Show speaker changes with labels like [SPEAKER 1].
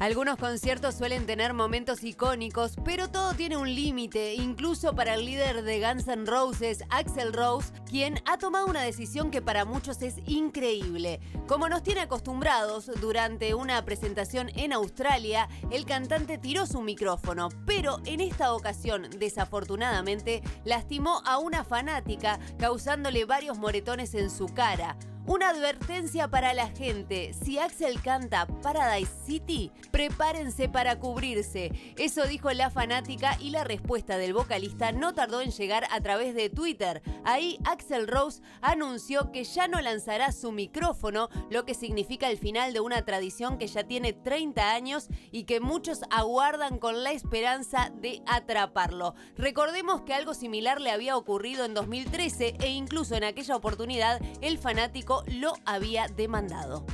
[SPEAKER 1] Algunos conciertos suelen tener momentos icónicos, pero todo tiene un límite, incluso para el líder de Guns N' Roses, Axel Rose, quien ha tomado una decisión que para muchos es increíble. Como nos tiene acostumbrados, durante una presentación en Australia, el cantante tiró su micrófono, pero en esta ocasión, desafortunadamente, lastimó a una fanática, causándole varios moretones en su cara. Una advertencia para la gente, si Axel canta Paradise City, prepárense para cubrirse. Eso dijo la fanática y la respuesta del vocalista no tardó en llegar a través de Twitter. Ahí Axel Rose anunció que ya no lanzará su micrófono, lo que significa el final de una tradición que ya tiene 30 años y que muchos aguardan con la esperanza de atraparlo. Recordemos que algo similar le había ocurrido en 2013 e incluso en aquella oportunidad el fanático lo había demandado.